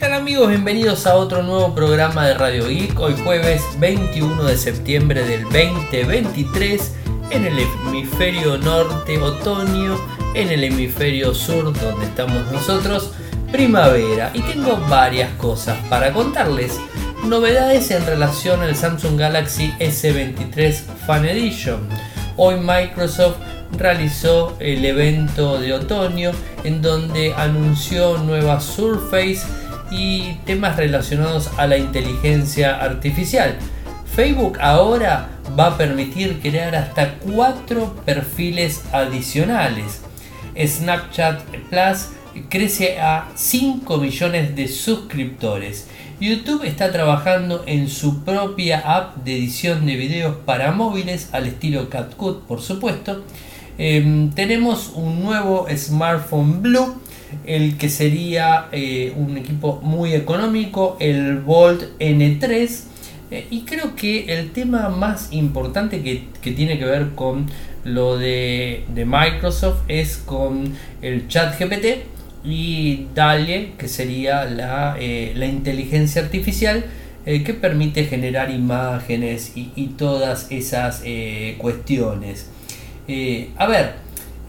tal amigos? Bienvenidos a otro nuevo programa de Radio Geek. Hoy jueves 21 de septiembre del 2023 en el hemisferio norte otoño, en el hemisferio sur donde estamos nosotros primavera. Y tengo varias cosas para contarles. Novedades en relación al Samsung Galaxy S23 Fan Edition. Hoy Microsoft realizó el evento de otoño en donde anunció nueva Surface y temas relacionados a la inteligencia artificial. Facebook ahora va a permitir crear hasta cuatro perfiles adicionales. Snapchat Plus crece a 5 millones de suscriptores. YouTube está trabajando en su propia app de edición de videos para móviles al estilo CapCut, por supuesto. Em, tenemos un nuevo smartphone Blue, el que sería eh, un equipo muy económico, el Volt N3. Eh, y creo que el tema más importante que, tiene que ver con lo de, Microsoft es con el chat GPT y DALE, que sería la, eh, inteligencia artificial que permite generar imágenes y todas esas cuestiones. A ver,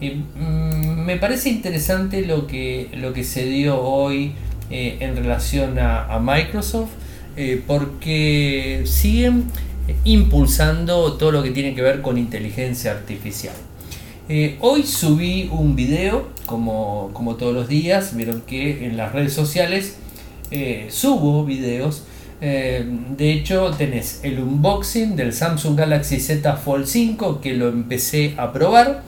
eh, mm, me parece interesante lo que, lo que se dio hoy eh, en relación a, Microsoft, porque siguen impulsando todo lo que tiene que ver con inteligencia artificial. hoy subí un video, como, como, todos los días, vieron que en las redes sociales subo videos eh, de hecho, tenés el unboxing del Samsung Galaxy Z Fold 5 que lo empecé a probar.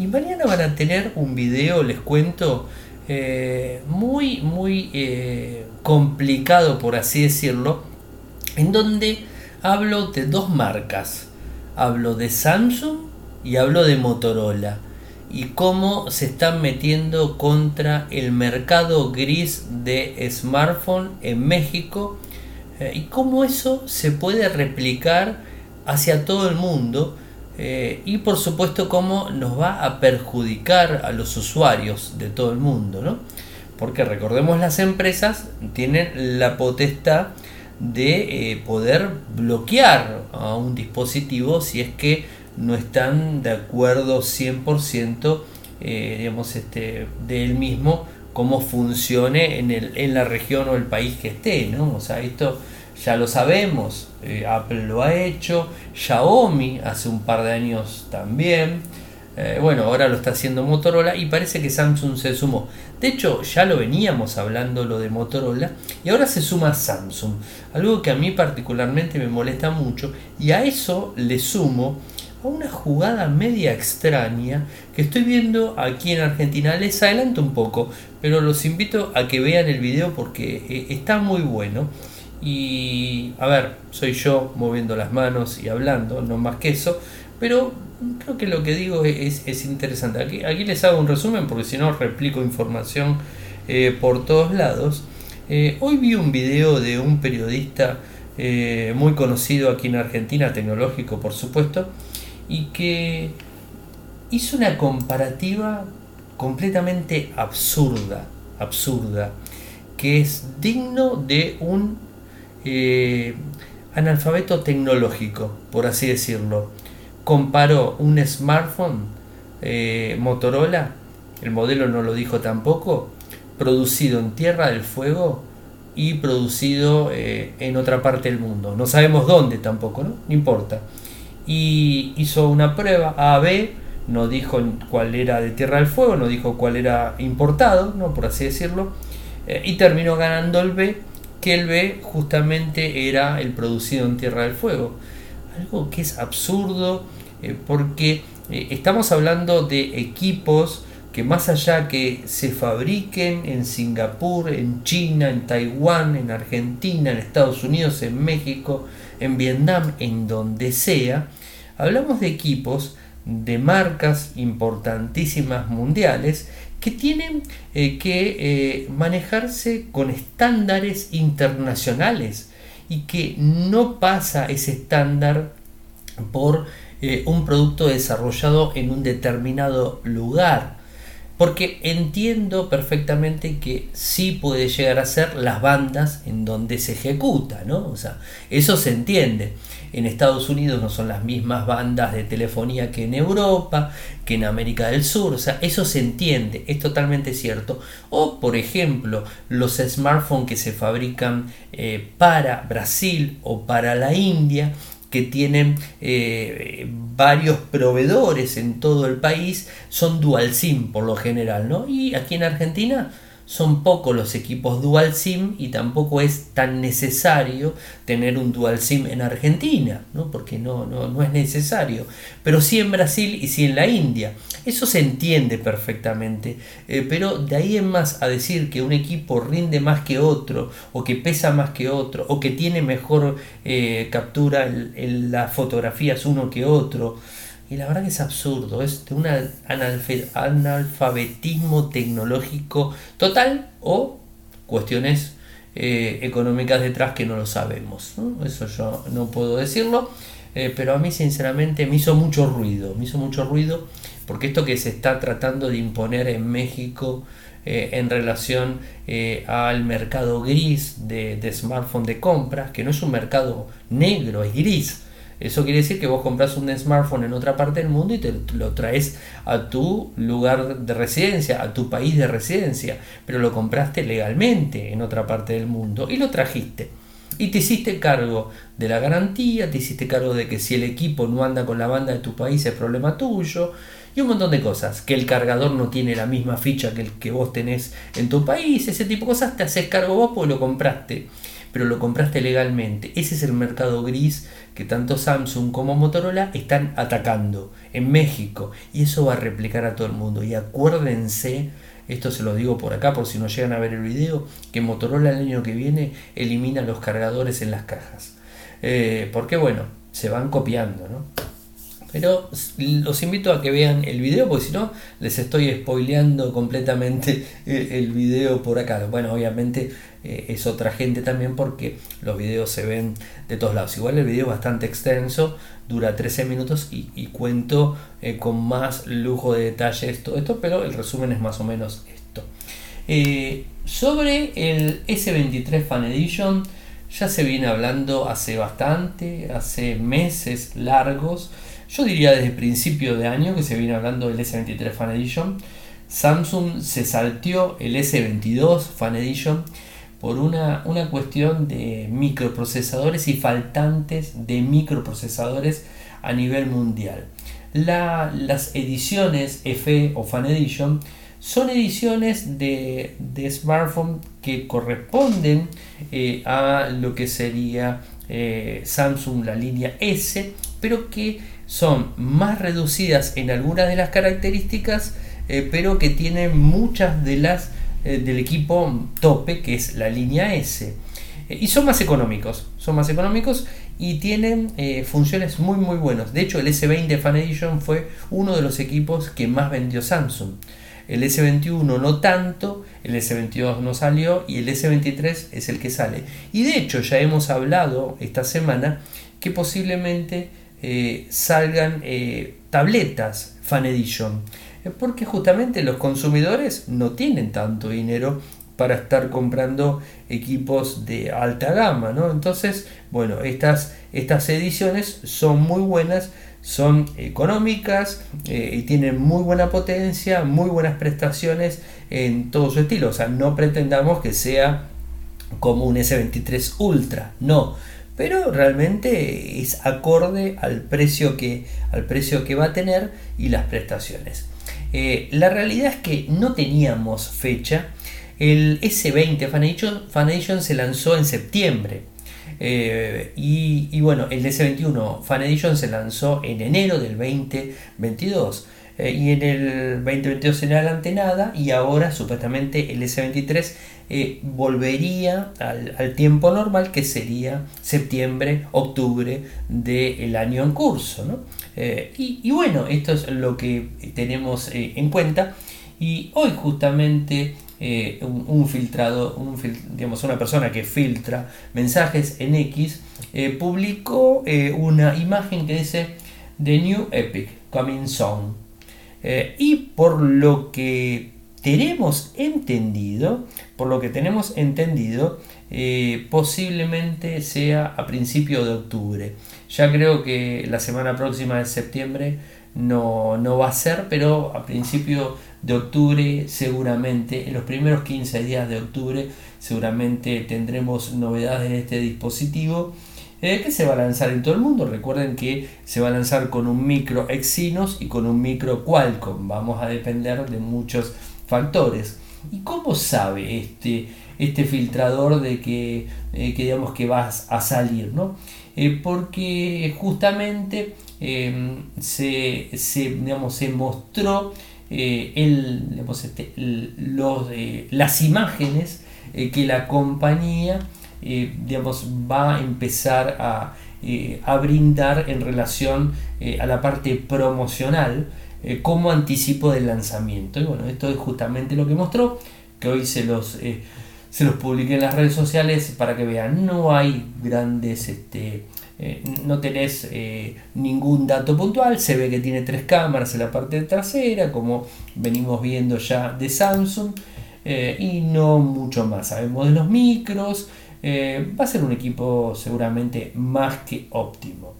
Y mañana van a tener un video, les cuento, eh, muy, muy eh, complicado, por así decirlo, en donde hablo de dos marcas. Hablo de Samsung y hablo de Motorola. Y cómo se están metiendo contra el mercado gris de smartphone en México eh, y cómo eso se puede replicar hacia todo el mundo eh, y por supuesto cómo nos va a perjudicar a los usuarios de todo el mundo, ¿no? Porque recordemos las empresas tienen la potestad de eh, poder bloquear a un dispositivo si es que no están de acuerdo 100% digamos este, de él mismo cómo funcione en, el, en la región o el país que esté, ¿no? O sea, esto ya lo sabemos, eh, Apple lo ha hecho, Xiaomi hace un par de años también, eh, bueno, ahora lo está haciendo Motorola y parece que Samsung se sumó. De hecho, ya lo veníamos hablando lo de Motorola y ahora se suma Samsung, algo que a mí particularmente me molesta mucho y a eso le sumo a una jugada media extraña que estoy viendo aquí en Argentina. Les adelanto un poco, pero los invito a que vean el video porque eh, está muy bueno. Y a ver, soy yo moviendo las manos y hablando, no más que eso, pero creo que lo que digo es, es interesante. Aquí, aquí, les hago un resumen porque si no replico información eh, por todos lados. Eh, hoy vi un video de un periodista muy conocido aquí en Argentina, tecnológico por supuesto, y que hizo una comparativa completamente absurda, absurda, que es digno de un eh, analfabeto tecnológico, por así decirlo. Comparó un smartphone eh, Motorola, el modelo no lo dijo tampoco, producido en Tierra del Fuego y producido eh, en otra parte del mundo. No sabemos dónde tampoco, ¿no? No importa y hizo una prueba A-B, no dijo cuál era de Tierra del Fuego, no dijo cuál era importado, ¿no? por así decirlo, y terminó ganando el B, que el B justamente era el producido en Tierra del Fuego. Algo que es absurdo eh, porque eh, estamos hablando de equipos que más allá que se fabriquen en Singapur, en China, en Taiwán, en Argentina, en Estados Unidos, en México, en Vietnam, en donde sea, hablamos de equipos de marcas importantísimas mundiales que tienen eh, que eh, manejarse con estándares internacionales y que no pasa ese estándar por eh, un producto desarrollado en un determinado lugar porque entiendo perfectamente que sí puede llegar a ser las bandas en donde se ejecuta, ¿no? O sea, eso se entiende. En Estados Unidos no son las mismas bandas de telefonía que en Europa, que en América del Sur, o sea, eso se entiende, es totalmente cierto. O, por ejemplo, los smartphones que se fabrican eh, para Brasil o para la India, que tienen eh, varios proveedores en todo el país, son dual SIM por lo general, ¿no? Y aquí en Argentina son pocos los equipos dual SIM y tampoco es tan necesario tener un dual SIM en Argentina, ¿no? porque no, no, no, es necesario, pero sí en Brasil y sí en la India. Eso se entiende perfectamente, eh, pero de ahí en más a decir que un equipo rinde más que otro, o que pesa más que otro, o que tiene mejor eh, captura en las fotografías uno que otro, y la verdad que es absurdo, es de un analfabetismo tecnológico total o cuestiones eh, económicas detrás que no lo sabemos. Eso yo no puedo decirlo, eh, pero a mí sinceramente me hizo mucho ruido, me hizo mucho ruido porque esto que se está tratando de imponer en México eh, en relación al mercado gris de, de smartphone de compras, que no es un mercado negro, es gris eso quiere decir que vos compras un smartphone en otra parte del mundo y te lo traes a tu lugar de residencia, a tu país de residencia, pero lo compraste legalmente en otra parte del mundo y lo trajiste. Y te hiciste cargo de la garantía, te hiciste cargo de que si el equipo no anda con la banda de tu país es problema tuyo, y un montón de cosas, que el cargador no tiene la misma ficha que el que vos tenés en tu país, ese tipo de cosas te haces cargo vos porque lo compraste, pero lo compraste legalmente. Ese es el mercado gris que tanto Samsung como Motorola están atacando en México y eso va a replicar a todo el mundo. Y acuérdense, esto se lo digo por acá por si no llegan a ver el video, que Motorola el año que viene elimina los cargadores en las cajas. Eh, porque bueno, se van copiando, ¿no? Pero los invito a que vean el video, porque si no, les estoy spoileando completamente el video por acá. Bueno, obviamente eh, es otra gente también porque los videos se ven de todos lados. Igual el video es bastante extenso, dura 13 minutos y, cuento eh, con más lujo de detalles todo esto, pero el resumen es más o menos esto. Eh, sobre el S23 Fan Edition, ya se viene hablando hace bastante, hace meses largos yo diría desde principio de año que se viene hablando del S23 Fan Edition. Samsung se salteó el S22 Fan Edition por una, una cuestión de microprocesadores y faltantes de microprocesadores a nivel mundial. las ediciones FE o Fan Edition son ediciones de, smartphone que corresponden eh, a lo que sería eh, Samsung la línea S, pero que son más reducidas en algunas de las características, eh, pero que tienen muchas de las eh, del equipo tope, que es la línea S. Eh, y son más económicos, son más económicos y tienen funciones muy muy buenas. De hecho, el S20 Fan Edition fue uno de los equipos que más vendió Samsung. El S21 no tanto, el S22 no salió y el S23 es el que sale. Y de hecho ya hemos hablado esta semana que posiblemente eh, salgan eh, tabletas Fan Edition. Eh, porque justamente los consumidores no tienen tanto dinero para estar comprando equipos de alta gama, ¿no? Entonces, bueno, estas, estas ediciones son muy buenas, son económicas y tienen muy buena potencia, muy buenas prestaciones en todo su estilo. O sea, no pretendamos que sea como un S23 Ultra, no pero realmente es acorde al precio que, al precio que va a tener y las prestaciones. Eh, la realidad es que no teníamos fecha. El S20 Fan Edition, se lanzó en septiembre. Eh, y, y, bueno, el S21 Fan Edition se lanzó en enero del 2022. Eh, y en el 2022 en adelante nada y ahora supuestamente el S23 eh, volvería al, tiempo normal que sería septiembre, octubre del año en curso. Eh, y, bueno, esto es lo que tenemos en cuenta y hoy justamente un, filtrado, digamos, una persona que filtra mensajes en X publicó una imagen que dice The New Epic Coming Soon y por lo que tenemos entendido, por lo que tenemos entendido, eh, posiblemente sea a principio de octubre. Ya creo que la semana próxima de septiembre no, no va a ser, pero a principio de octubre seguramente, en los primeros 15 días de octubre, seguramente tendremos novedades de este dispositivo. Eh, que se va a lanzar en todo el mundo. Recuerden que se va a lanzar con un micro Exynos y con un micro Qualcomm. Vamos a depender de muchos factores. ¿Y cómo sabe este, este filtrador de que, eh, digamos que vas a salir? ¿no? Eh, porque justamente em, se, digamos, se mostró eh, el, este, los, las imágenes que la compañía digamos, va a empezar a, a brindar en relación a la parte promocional eh, como anticipo del lanzamiento. Y bueno, esto es justamente lo que mostró, que hoy se los, eh, se los publiqué en las redes sociales para que vean, no hay grandes, este, eh, no tenés ningún dato puntual, se ve que tiene tres cámaras en la parte trasera, como venimos viendo ya de Samsung, y no mucho más. Sabemos de los micros, va a ser un equipo seguramente más que óptimo.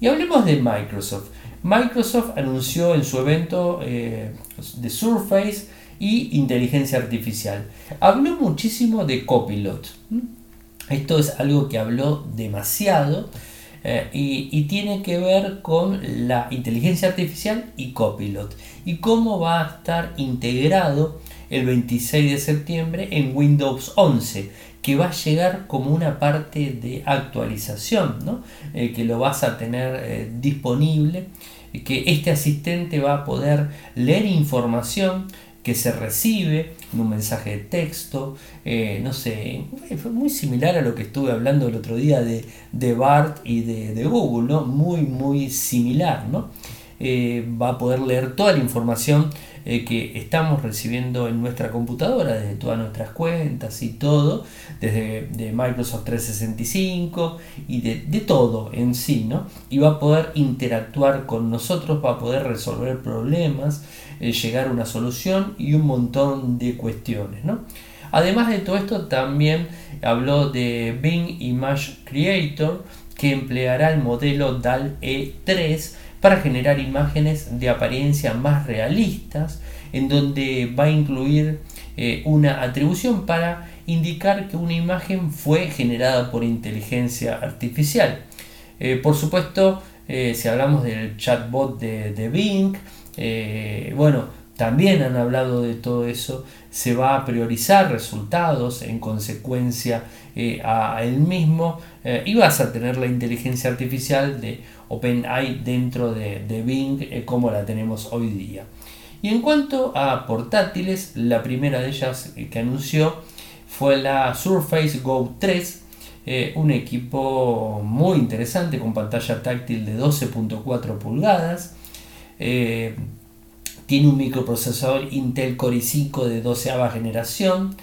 Y hablemos de Microsoft. Microsoft anunció en su evento eh, de Surface y inteligencia artificial. Habló muchísimo de Copilot. Esto es algo que habló demasiado eh, y, tiene que ver con la inteligencia artificial y Copilot y cómo va a estar integrado el 26 de septiembre en Windows 11 que va a llegar como una parte de actualización, eh, que lo vas a tener eh, disponible, que este asistente va a poder leer información que se recibe en un mensaje de texto, eh, no sé, fue muy similar a lo que estuve hablando el otro día de, de BART y de, de, Google, ¿no? muy, muy similar, ¿no? va a poder leer toda la información eh, que estamos recibiendo en nuestra computadora, desde todas nuestras cuentas y todo, desde de Microsoft 365 y de, todo en sí, ¿no? Y va a poder interactuar con nosotros, va a poder resolver problemas, eh, llegar a una solución y un montón de cuestiones, ¿no? Además de todo esto, también habló de Bing Image Creator, que empleará el modelo DAL E3 para generar imágenes de apariencia más realistas, en donde va a incluir eh, una atribución para indicar que una imagen fue generada por inteligencia artificial. Eh, por supuesto, eh, si hablamos del chatbot de, de Bing, bueno, también han hablado de todo eso, se va a priorizar resultados en consecuencia a él mismo y vas a tener la inteligencia artificial de OpenAI dentro de, Bing eh, como la tenemos hoy día. Y en cuanto a portátiles, la primera de ellas eh, que anunció fue la Surface Go 3, eh, un equipo muy interesante con pantalla táctil de 12.4 pulgadas. Tiene un microprocesador Intel Core i5 de 12 generación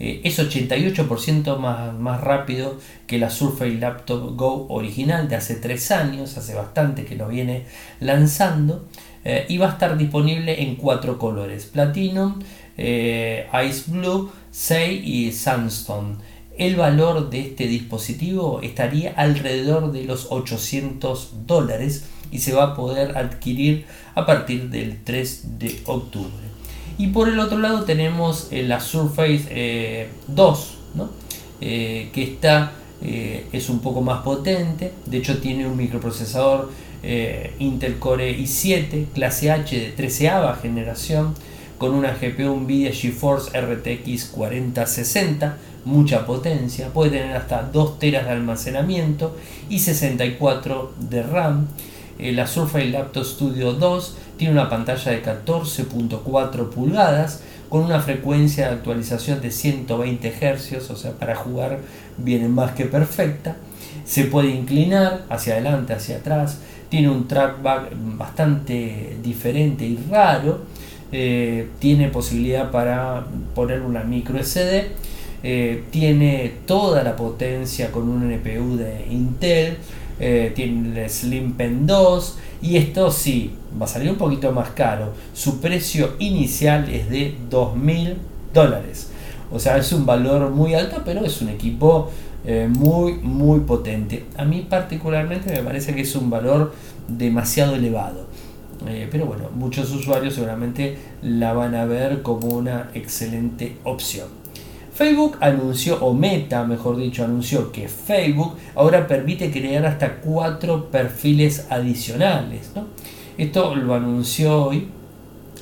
eh, es 88% más, más rápido que la Surface Laptop Go original de hace 3 años, hace bastante que lo viene lanzando, eh, y va a estar disponible en cuatro colores, Platinum, eh, Ice Blue, Say y Sandstone. El valor de este dispositivo estaría alrededor de los 800 dólares y se va a poder adquirir a partir del 3 de octubre. Y por el otro lado tenemos eh, la Surface 2, eh, eh, que está, es un poco más potente, de hecho tiene un microprocesador Intel Core i7, clase H de 13 generación, con una GPU Nvidia GeForce RTX 4060, mucha potencia, puede tener hasta 2 teras de almacenamiento y 64 de RAM. La Surface Laptop Studio 2 tiene una pantalla de 14.4 pulgadas con una frecuencia de actualización de 120 Hz, o sea, para jugar viene más que perfecta. Se puede inclinar hacia adelante, hacia atrás. Tiene un trackback bastante diferente y raro. Eh, tiene posibilidad para poner una micro SD. Eh, tiene toda la potencia con un NPU de Intel eh, tiene el Slim Pen 2 y esto sí, va a salir un poquito más caro. Su precio inicial es de 2.000 dólares. O sea, es un valor muy alto, pero es un equipo eh, muy, muy potente. A mí particularmente me parece que es un valor demasiado elevado. Eh, pero bueno, muchos usuarios seguramente la van a ver como una excelente opción. Facebook anunció, o Meta mejor dicho, anunció que Facebook ahora permite crear hasta cuatro perfiles adicionales. Esto lo anunció hoy,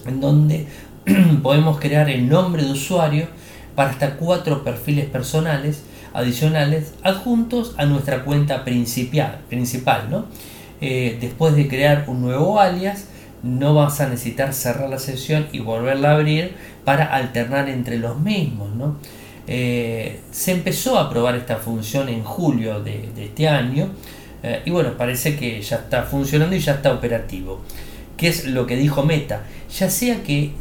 en donde podemos crear el nombre de usuario para hasta cuatro perfiles personales adicionales adjuntos a nuestra cuenta principal. principal ¿no? Eh, después de crear un nuevo alias, no vas a necesitar cerrar la sesión y volverla a abrir para alternar entre los mismos. Eh, se empezó a probar esta función en julio de, este año eh, y bueno, parece que ya está funcionando y ya está operativo. ¿Qué es lo que dijo Meta? Ya sea que,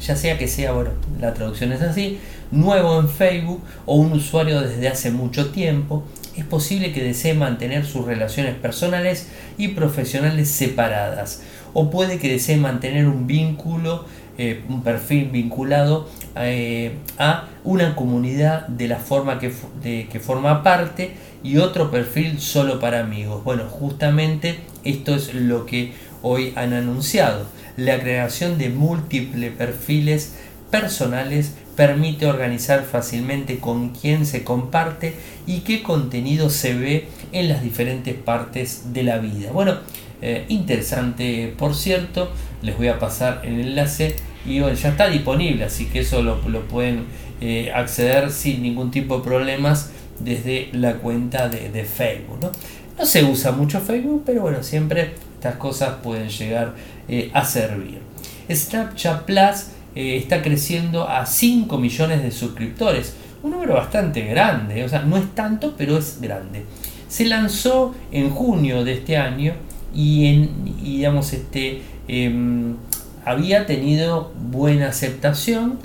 ya sea, que sea, bueno, la traducción es así, nuevo en Facebook o un usuario desde hace mucho tiempo, es posible que desee mantener sus relaciones personales y profesionales separadas o puede que desee mantener un vínculo, eh, un perfil vinculado eh, a una comunidad de la forma que, que forma parte y otro perfil solo para amigos. Bueno, justamente esto es lo que hoy han anunciado, la creación de múltiples perfiles personales permite organizar fácilmente con quién se comparte y qué contenido se ve en las diferentes partes de la vida. Bueno, eh, interesante por cierto, les voy a pasar el enlace y ya está disponible, así que eso lo, pueden eh, acceder sin ningún tipo de problemas desde la cuenta de, Facebook. ¿no? se usa mucho Facebook, pero bueno, siempre estas cosas pueden llegar eh, a servir. Snapchat Plus está creciendo a 5 millones de suscriptores. Un número bastante grande, o sea, no es tanto, pero es grande. Se lanzó en junio de este año y, en, digamos, este, em, había tenido buena aceptación,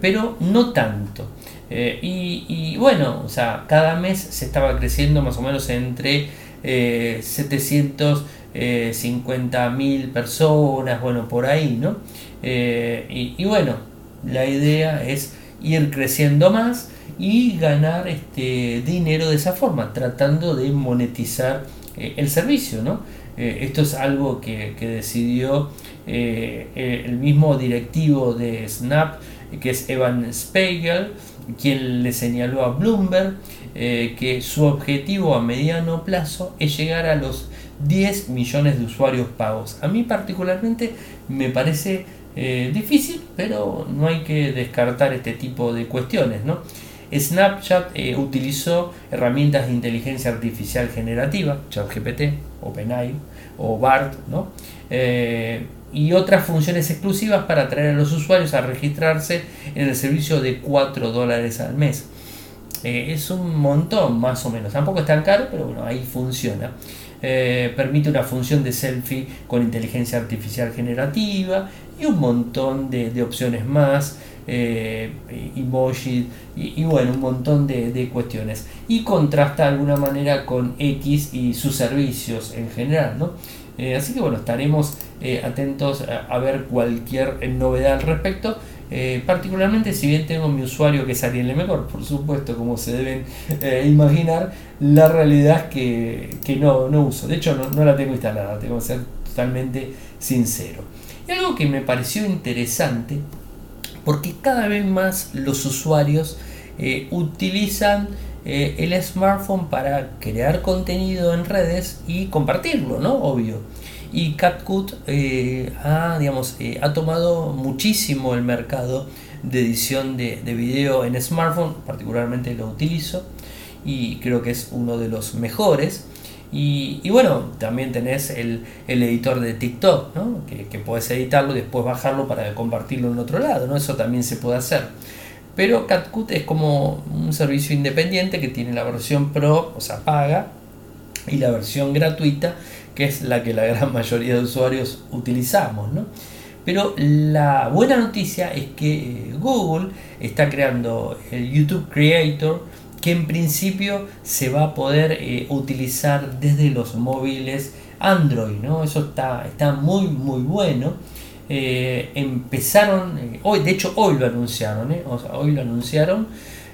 pero no tanto. Eh, y, bueno, o sea, cada mes se estaba creciendo más o menos entre eh, 750 mil personas, bueno, por ahí, ¿no? Eh, y, bueno, la idea es ir creciendo más y ganar este dinero de esa forma, tratando de monetizar eh, el servicio, ¿no? Eh, esto es algo que, decidió el mismo directivo de Snap, que es Evan Spiegel, quien le señaló a Bloomberg que su objetivo a mediano plazo es llegar a los 10 millones de usuarios pagos. A mí particularmente me parece eh, difícil, pero no hay que descartar este tipo de cuestiones. Snapchat eh, utilizó herramientas de inteligencia artificial generativa, ChatGPT, OpenAI o BART, ¿no? Eh, y otras funciones exclusivas para atraer a los usuarios a registrarse en el servicio de 4 dólares al mes. es un montón más o menos, tampoco es tan caro, pero bueno, ahí funciona. permite una función de selfie con inteligencia artificial generativa y un montón de, opciones más, eh, emoji y, bueno, un montón de, cuestiones. Y contrasta de alguna manera con X y sus servicios en general, ¿no? Eh, así que bueno, estaremos eh, atentos a, ver cualquier novedad al respecto. particularmente si bien tengo mi usuario que es Ariel Mejor, por supuesto, como se deben imaginar, la realidad es que, no, no, uso. De hecho, no, no la tengo instalada, tengo que ser totalmente sincero algo que me pareció interesante, porque cada vez más los usuarios eh, utilizan eh, el smartphone para crear contenido en redes y compartirlo, ¿no? Obvio. Y CapCut eh, ha, digamos, ha tomado muchísimo el mercado de edición de video en smartphone, particularmente lo utilizo y creo que es uno de los mejores. Y, bueno, también tenés el, editor de TikTok, ¿no? que, que puedes editarlo y después bajarlo para compartirlo en otro lado, ¿no? eso también se puede hacer. Pero CatCut es como un servicio independiente que tiene la versión Pro, o sea, paga, y la versión gratuita, que es la que la gran mayoría de usuarios utilizamos. ¿no? Pero la buena noticia es que Google está creando el YouTube Creator, que en principio se va a poder eh, utilizar desde los móviles Android, ¿no? Eso está, está muy muy bueno. Eh, empezaron, eh, hoy, de hecho hoy lo anunciaron, hoy lo anunciaron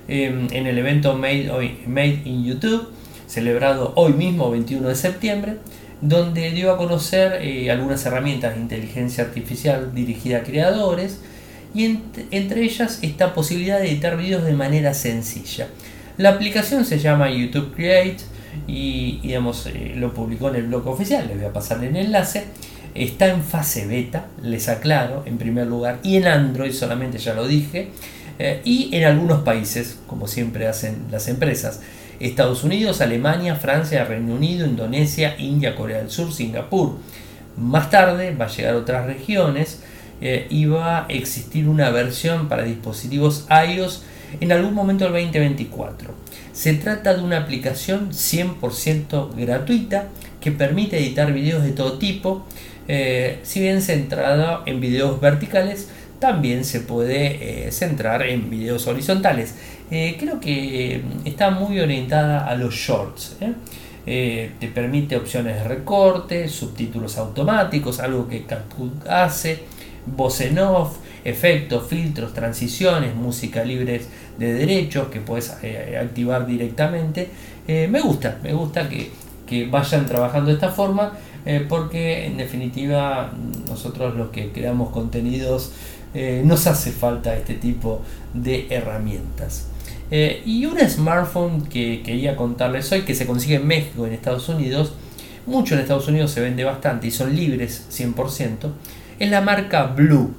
en el evento Made, hoy, in YouTube, celebrado hoy mismo, 21 de septiembre, donde dio a conocer algunas herramientas de inteligencia artificial dirigida a creadores y entre ellas esta posibilidad de editar vídeos de manera sencilla. La aplicación se llama YouTube Create y, digamos, eh, lo publicó en el blog oficial, les voy a pasar el enlace. Está en fase beta, les aclaro, en primer lugar, y en Android solamente, ya lo dije, eh, y en algunos países, como siempre hacen las empresas. Estados Unidos, Alemania, Francia, Reino Unido, Indonesia, India, Corea del Sur, Singapur. Más tarde va a llegar a otras regiones eh, y va a existir una versión para dispositivos iOS en algún momento del 2024. Se trata de una aplicación 100% gratuita que permite editar videos de todo tipo, eh, si bien centrada en videos verticales, también se puede eh, centrar en videos horizontales. Eh, creo que está muy orientada a los shorts. te permite opciones de recorte, subtítulos automáticos, algo que CapCut hace, voz en off, efectos, filtros, transiciones, música libre de derechos que puedes eh, activar directamente. Eh, me gusta, me gusta que, vayan trabajando de esta forma eh, porque en definitiva nosotros los que creamos contenidos nos hace falta este tipo de herramientas. y un smartphone que quería contarles hoy que se consigue en México, en Estados Unidos, mucho en Estados Unidos se vende bastante y son libres 100%, es la marca Blue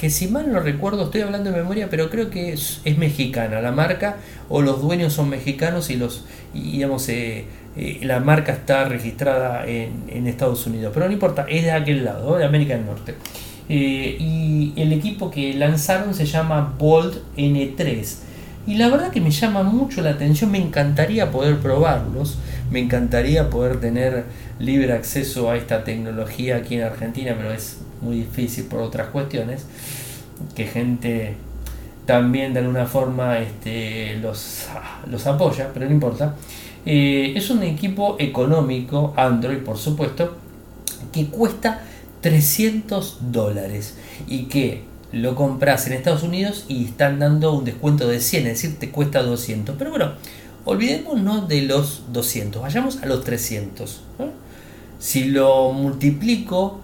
que si mal no recuerdo, estoy hablando de memoria, pero creo que es, mexicana la marca, o los dueños son mexicanos y los digamos eh, eh, la marca está registrada en, Estados Unidos. Pero no importa, es de aquel lado, de América del Norte. Eh, y el equipo que lanzaron se llama Bolt N3. Y la verdad que me llama mucho la atención, me encantaría poder probarlos, me encantaría poder tener libre acceso a esta tecnología aquí en Argentina, pero es muy difícil por otras cuestiones, que gente también de alguna forma este, los, los apoya, pero no importa. Eh, es un equipo económico, Android por supuesto, que cuesta 300 dólares y que lo compras en Estados Unidos y están dando un descuento de 100, es decir, te cuesta 200. Pero bueno, olvidémonos de los 200, vayamos a los 300. Si lo multiplico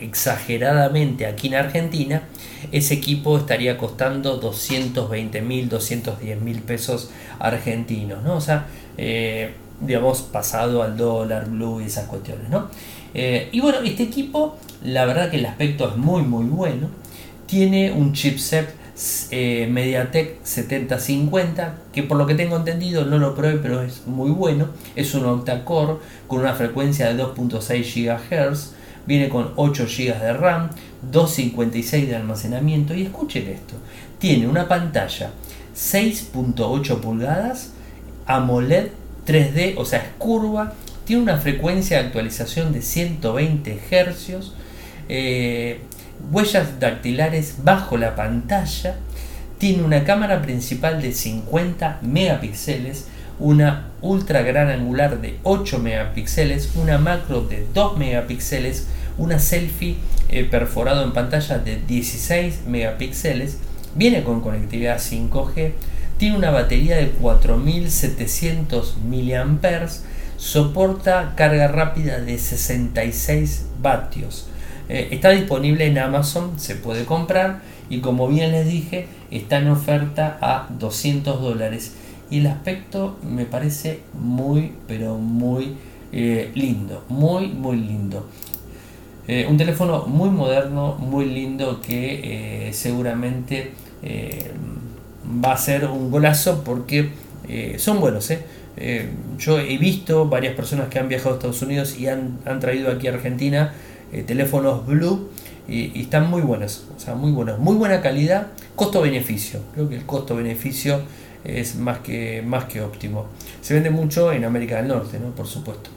exageradamente aquí en Argentina, ese equipo estaría costando 220 mil, 210 mil pesos argentinos, ¿no? O sea, eh, digamos, pasado al dólar blue y esas cuestiones, ¿no? Eh, y bueno, este equipo, la verdad que el aspecto es muy, muy bueno. Tiene un chipset eh, MediaTek 7050, que por lo que tengo entendido no lo probé, pero es muy bueno. Es un octa-core con una frecuencia de 2.6 GHz, viene con 8 GB de RAM, 256 de almacenamiento y escuchen esto, tiene una pantalla 6.8 pulgadas, AMOLED 3D, o sea, es curva, tiene una frecuencia de actualización de 120 Hz, huellas dactilares bajo la pantalla, tiene una cámara principal de 50 megapíxeles, una ultra gran angular de 8 megapíxeles, una macro de 2 megapíxeles, una selfie eh, perforado en pantalla de 16 megapíxeles, viene con conectividad 5G, tiene una batería de 4700 mAh, soporta carga rápida de 66 vatios eh, está disponible en Amazon, se puede comprar y como bien les dije, está en oferta a 200 dólares. Y el aspecto me parece muy, pero muy eh, lindo, muy, muy lindo. Eh, un teléfono muy moderno, muy lindo que seguramente va a ser un golazo porque son buenos. yo he visto varias personas que han viajado a Estados Unidos y han, han traído aquí a Argentina eh, teléfonos Blue y, están muy buenos, o sea, muy buenos, muy buena calidad, costo-beneficio. Creo que el costo-beneficio es más que, más que óptimo. Se vende mucho en América del Norte, ¿no? Por supuesto.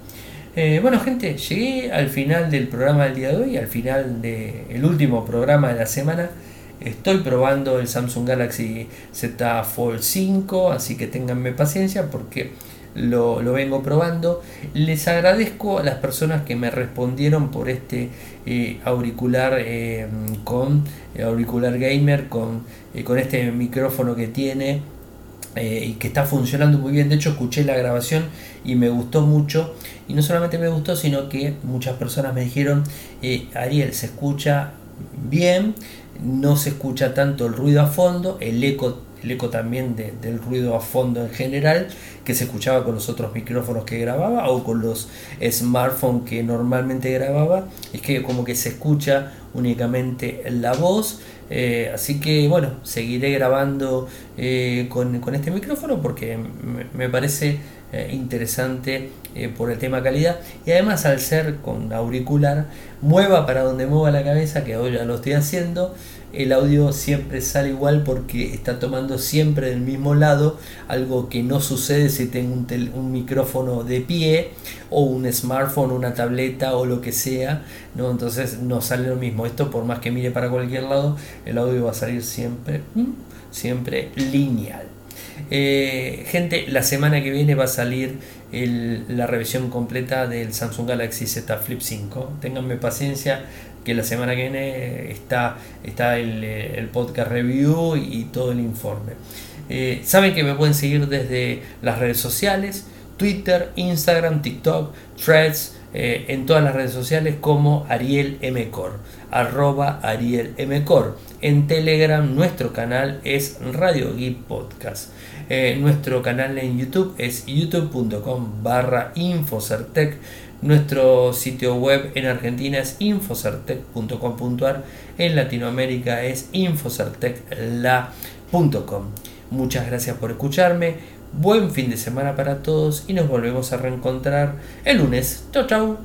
Eh, bueno, gente, llegué al final del programa del día de hoy, al final del último programa de la semana. Estoy probando el Samsung Galaxy Z Fold 5, así que ténganme paciencia porque lo, vengo probando. Les agradezco a las personas que me respondieron por este eh, auricular eh, con eh, auricular gamer, con, con este micrófono que tiene y que está funcionando muy bien. De hecho, escuché la grabación y me gustó mucho. Y no solamente me gustó, sino que muchas personas me dijeron, Ariel, se escucha bien, no se escucha tanto el ruido a fondo, el eco el eco también del ruido a fondo en general que se escuchaba con los otros micrófonos que grababa o con los smartphones que normalmente grababa es que como que se escucha únicamente la voz eh, así que bueno seguiré grabando eh, con, este micrófono porque me, parece eh, interesante por el tema calidad. Y además al ser con auricular mueva para donde mueva la cabeza que hoy ya lo estoy haciendo el audio siempre sale igual porque está tomando siempre del mismo lado, algo que no sucede si tengo un, micrófono de pie o un smartphone, una tableta o lo que sea, ¿no? entonces no sale lo mismo. Esto por más que mire para cualquier lado, el audio va a salir siempre, siempre lineal. Eh, gente, la semana que viene va a salir la revisión completa del Samsung Galaxy Z Flip 5. Ténganme paciencia, que la semana que viene está, está el, el podcast review y todo el informe. Eh, saben que me pueden seguir desde las redes sociales, Twitter, Instagram, TikTok, Threads, eh, en todas las redes sociales como Ariel Mcor, arroba Ariel Mcor. En Telegram nuestro canal es Radio Geek Podcast. Eh, nuestro canal en YouTube es youtube.com barra Infocertec. Nuestro sitio web en Argentina es infocertec.com.ar, en Latinoamérica es infocertecla.com. Muchas gracias por escucharme, buen fin de semana para todos y nos volvemos a reencontrar el lunes. Chau chau.